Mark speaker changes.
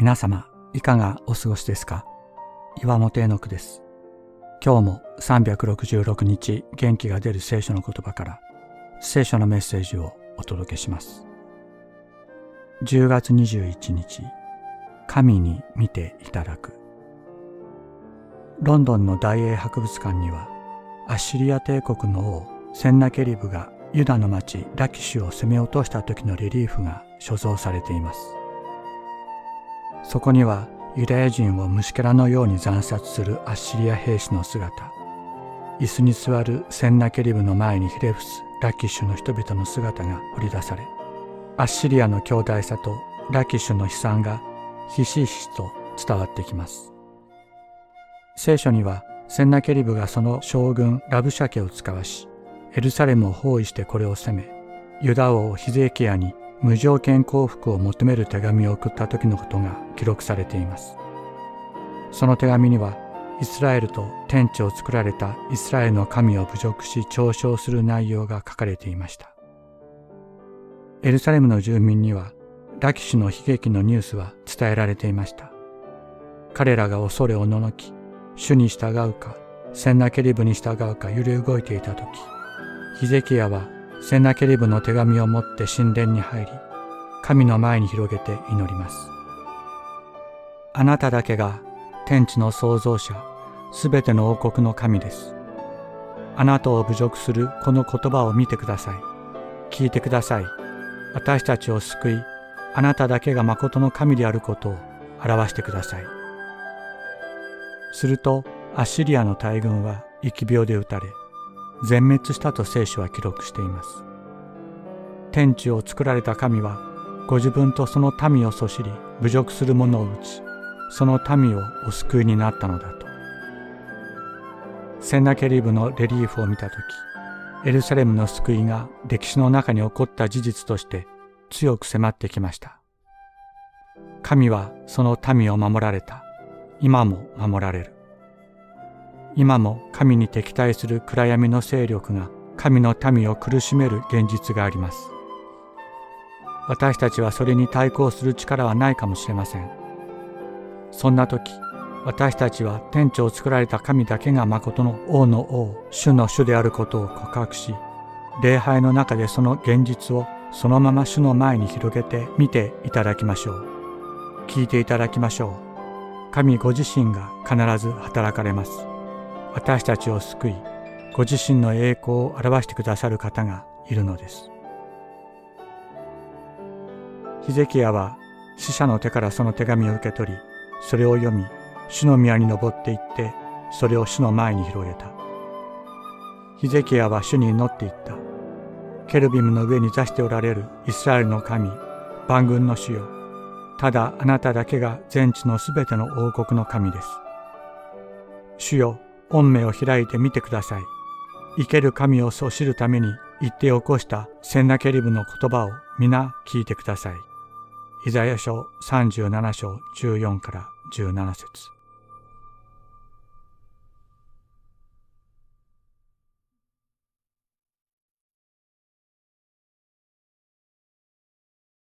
Speaker 1: 皆様、いかがお過ごしですか？岩本絵の句です。今日も366日元気が出る聖書の言葉から聖書のメッセージをお届けします。10月21日、神に見ていただく。ロンドンの大英博物館にはアッシリア帝国の王センナケリブがユダの町ラキシュを攻め落とした時のリリーフが所蔵されています。そこにはユダヤ人を虫けらのように惨殺するアッシリア兵士の姿。椅子に座るセンナケリブの前にひれ伏すラキッシュの人々の姿が掘り出されアッシリアの強大さとラキッシュの悲惨がひしひしと伝わってきます。聖書にはセンナケリブがその将軍ラブシャケを使わしエルサレムを包囲してこれを攻めユダ王ヒゼキヤに無条件降伏を求める手紙を送った時のことが記録されています。その手紙にはイスラエルと天地を作られたイスラエルの神を侮辱し嘲笑する内容が書かれていました。エルサレムの住民にはラキシュの悲劇のニュースは伝えられていました。彼らが恐れおののき主に従うかセンナケリブに従うか揺れ動いていた時ヒゼキヤはセナケリブの手紙を持って神殿に入り、神の前に広げて祈ります。あなただけが天地の創造者、すべての王国の神です。あなたを侮辱するこの言葉を見てください。聞いてください。私たちを救い、あなただけが誠の神であることを表してください。すると、アッシリアの大軍は疫病で撃たれ、全滅したと聖書は記録しています。天地を作られた神はご自分とその民をそしり侮辱する者を打ちその民をお救いになったのだと。センナケリブのレリーフを見た時エルサレムの救いが歴史の中に起こった事実として強く迫ってきました。神はその民を守られた。今も守られる。今も神に敵対する暗闇の勢力が神の民を苦しめる現実があります。私たちはそれに対抗する力はないかもしれません。そんな時、私たちは天地を作られた神だけが誠の王の王、主の主であることを告白し、礼拝の中でその現実をそのまま主の前に広げて見ていただきましょう。聞いていただきましょう。神ご自身が必ず働かれます。私たちを救いご自身の栄光を表してくださる方がいるのです。ヒゼキヤは死者の手からその手紙を受け取りそれを読み主の宮に登っていってそれを主の前に広げた。ヒゼキヤは主に祈っていった。ケルビムの上に座しておられるイスラエルの神万軍の主よ。ただあなただけが全地のすべての王国の神です。主よ本命を開いてみてください。生ける神をそ知るために言って起こしたセンナケリブの言葉を皆聞いてください。イザヤ書37章14から17節